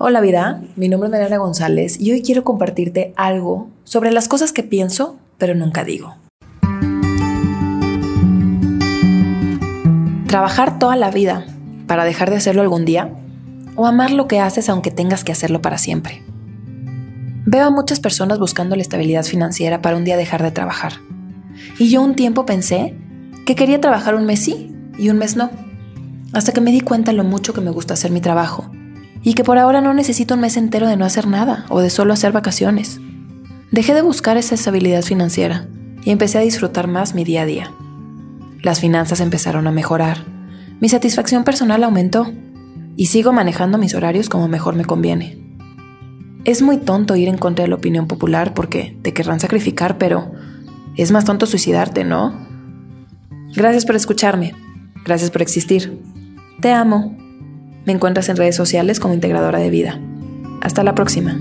Hola vida, mi nombre es Mariana González y hoy quiero compartirte algo sobre las cosas que pienso pero nunca digo. Trabajar toda la vida para dejar de hacerlo algún día o amar lo que haces aunque tengas que hacerlo para siempre. Veo a muchas personas buscando la estabilidad financiera para un día dejar de trabajar. Y yo un tiempo pensé que quería trabajar un mes sí y un mes no, hasta que me di cuenta lo mucho que me gusta hacer mi trabajo y que por ahora no necesito un mes entero de no hacer nada o de solo hacer vacaciones. Dejé de buscar esa estabilidad financiera y empecé a disfrutar más mi día a día. Las finanzas empezaron a mejorar, mi satisfacción personal aumentó y sigo manejando mis horarios como mejor me conviene. Es muy tonto ir en contra de la opinión popular porque te querrán sacrificar, pero es más tonto suicidarte, ¿no? Gracias por escucharme. Gracias por existir. Te amo. Me encuentras en redes sociales como integradora de vida. Hasta la próxima.